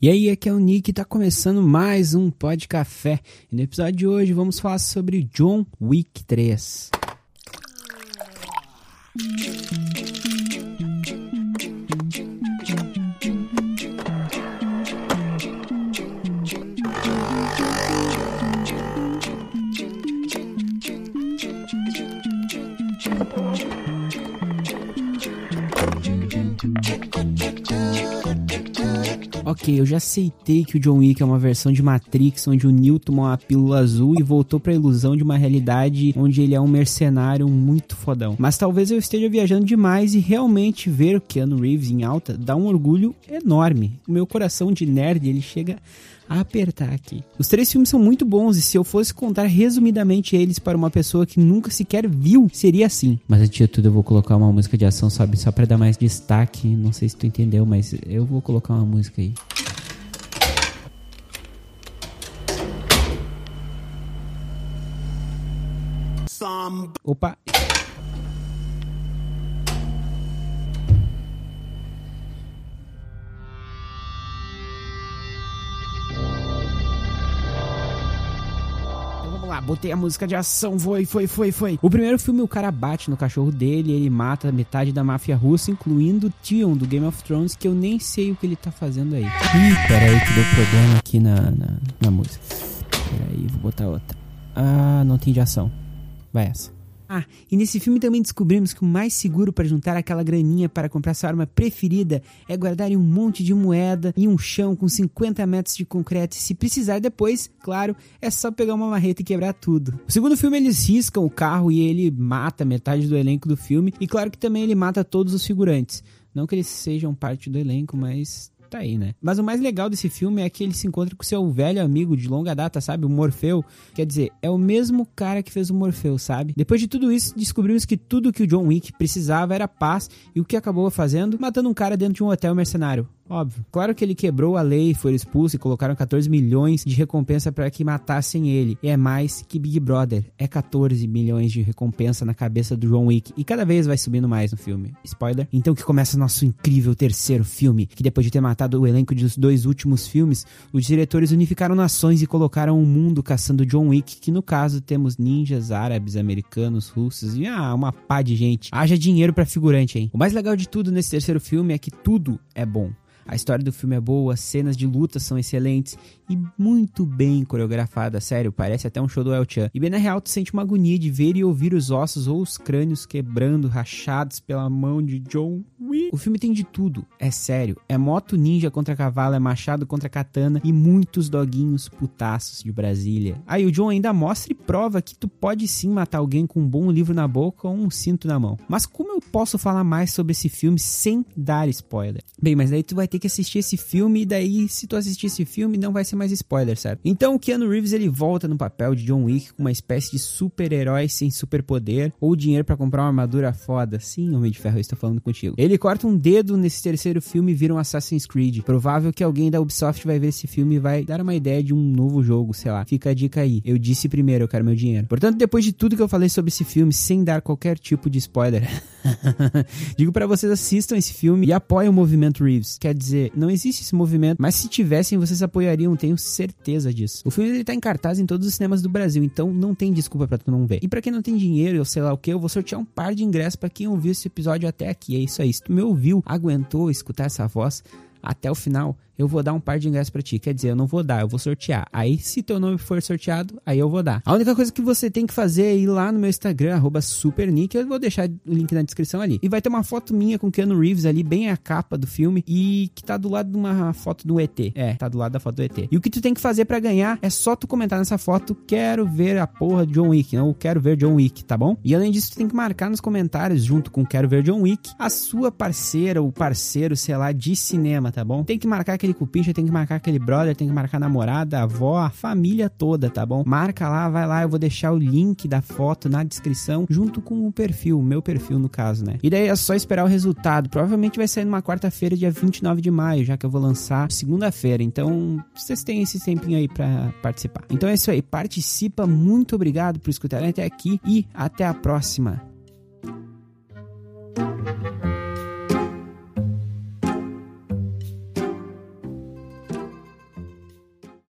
E aí, aqui é o Nick, tá começando mais um Pod Café. E no episódio de hoje vamos falar sobre John Wick 3. Ok, eu já aceitei que o John Wick é uma versão de Matrix onde o Neo tomou uma pílula azul e voltou pra ilusão de uma realidade onde ele é um mercenário muito fodão. Mas talvez eu esteja viajando demais e realmente ver o Keanu Reeves em alta dá um orgulho enorme. O meu coração de nerd, ele chega apertar aqui. Os três filmes são muito bons e se eu fosse contar resumidamente eles para uma pessoa que nunca sequer viu, seria assim. Mas antes de tudo eu vou colocar uma música de ação, sabe? Só para dar mais destaque. Não sei se tu entendeu, mas eu vou colocar uma música aí. Opa! Vamos lá, botei a música de ação, foi, foi, foi, foi. O primeiro filme, o cara bate no cachorro dele, ele mata metade da máfia russa, incluindo Tion do Game of Thrones, que eu nem sei o que ele tá fazendo aí. Ih, peraí que deu problema aqui na, na, na música. Peraí, vou botar outra. Ah, não tem de ação. Vai essa. Ah, e nesse filme também descobrimos que o mais seguro para juntar aquela graninha para comprar sua arma preferida é guardar em um monte de moeda e um chão com 50 metros de concreto. E se precisar depois, claro, é só pegar uma marreta e quebrar tudo. O segundo filme eles riscam o carro e ele mata metade do elenco do filme. E claro que também ele mata todos os figurantes. Não que eles sejam parte do elenco, mas tá aí, né? Mas o mais legal desse filme é que ele se encontra com seu velho amigo de longa data, sabe? O Morfeu. Quer dizer, é o mesmo cara que fez o Morfeu, sabe? Depois de tudo isso, descobrimos que tudo que o John Wick precisava era paz e o que acabou fazendo? Matando um cara dentro de um hotel mercenário. Óbvio. Claro que ele quebrou a lei, foi expulso e colocaram 14 milhões de recompensa para que matassem ele. E é mais que Big Brother. É 14 milhões de recompensa na cabeça do John Wick. E cada vez vai subindo mais no filme. Spoiler. Então que começa nosso incrível terceiro filme. Que depois de ter matado o elenco dos dois últimos filmes, os diretores unificaram nações e colocaram um mundo caçando John Wick. Que no caso temos ninjas, árabes, americanos, russos e ah, uma pá de gente. Haja dinheiro para figurante, hein? O mais legal de tudo nesse terceiro filme é que tudo é bom. A história do filme é boa, as cenas de luta são excelentes e muito bem coreografadas, sério, parece até um show do El Chan. E bem na real, tu sente uma agonia de ver e ouvir os ossos ou os crânios quebrando, rachados pela mão de John. O filme tem de tudo, é sério. É moto ninja contra cavalo, é machado contra katana e muitos doguinhos putaços de Brasília. Aí o John ainda mostra e prova que tu pode sim matar alguém com um bom livro na boca ou um cinto na mão. Mas como eu posso falar mais sobre esse filme sem dar spoiler? Bem, mas daí tu vai ter que assistir esse filme e daí se tu assistir esse filme não vai ser mais spoiler, certo? Então o Keanu Reeves ele volta no papel de John Wick com uma espécie de super-herói sem superpoder ou dinheiro para comprar uma armadura foda. Sim, Homem de Ferro, eu estou falando contigo. Ele corta um dedo nesse terceiro filme e vira um Assassin's Creed. Provável que alguém da Ubisoft vai ver esse filme e vai dar uma ideia de um novo jogo, sei lá. Fica a dica aí. Eu disse primeiro, eu quero meu dinheiro. Portanto, depois de tudo que eu falei sobre esse filme, sem dar qualquer tipo de spoiler, digo para vocês assistam esse filme e apoiem o movimento Reeves. Quer dizer, não existe esse movimento, mas se tivessem, vocês apoiariam, tenho certeza disso. O filme ele tá em cartaz em todos os cinemas do Brasil, então não tem desculpa para tu não ver. E para quem não tem dinheiro, ou sei lá o que, eu vou sortear um par de ingressos para quem ouviu esse episódio até aqui. É isso aí. Se tu me ouviu, aguentou escutar essa voz até o final, eu vou dar um par de ingressos para ti. Quer dizer, eu não vou dar, eu vou sortear. Aí, se teu nome for sorteado, aí eu vou dar. A única coisa que você tem que fazer é ir lá no meu Instagram, supernick, eu vou deixar o link na descrição ali. E vai ter uma foto minha com Keanu Reeves ali, bem a capa do filme, e que tá do lado de uma foto do ET. É, tá do lado da foto do ET. E o que tu tem que fazer para ganhar é só tu comentar nessa foto, quero ver a porra de John Wick, não quero ver John Wick, tá bom? E além disso, tu tem que marcar nos comentários, junto com quero ver John Wick, a sua parceira ou parceiro, sei lá, de cinema, tá bom? Tem que marcar aquele cupincha, tem que marcar aquele brother, tem que marcar a namorada, a avó, a família toda, tá bom? Marca lá, vai lá, eu vou deixar o link da foto na descrição, junto com o perfil, o meu perfil no caso, né? E daí é só esperar o resultado. Provavelmente vai sair numa quarta-feira, dia 29 de maio, já que eu vou lançar segunda-feira. Então, vocês têm esse tempinho aí para participar. Então é isso aí, participa, muito obrigado por escutarem até aqui e até a próxima.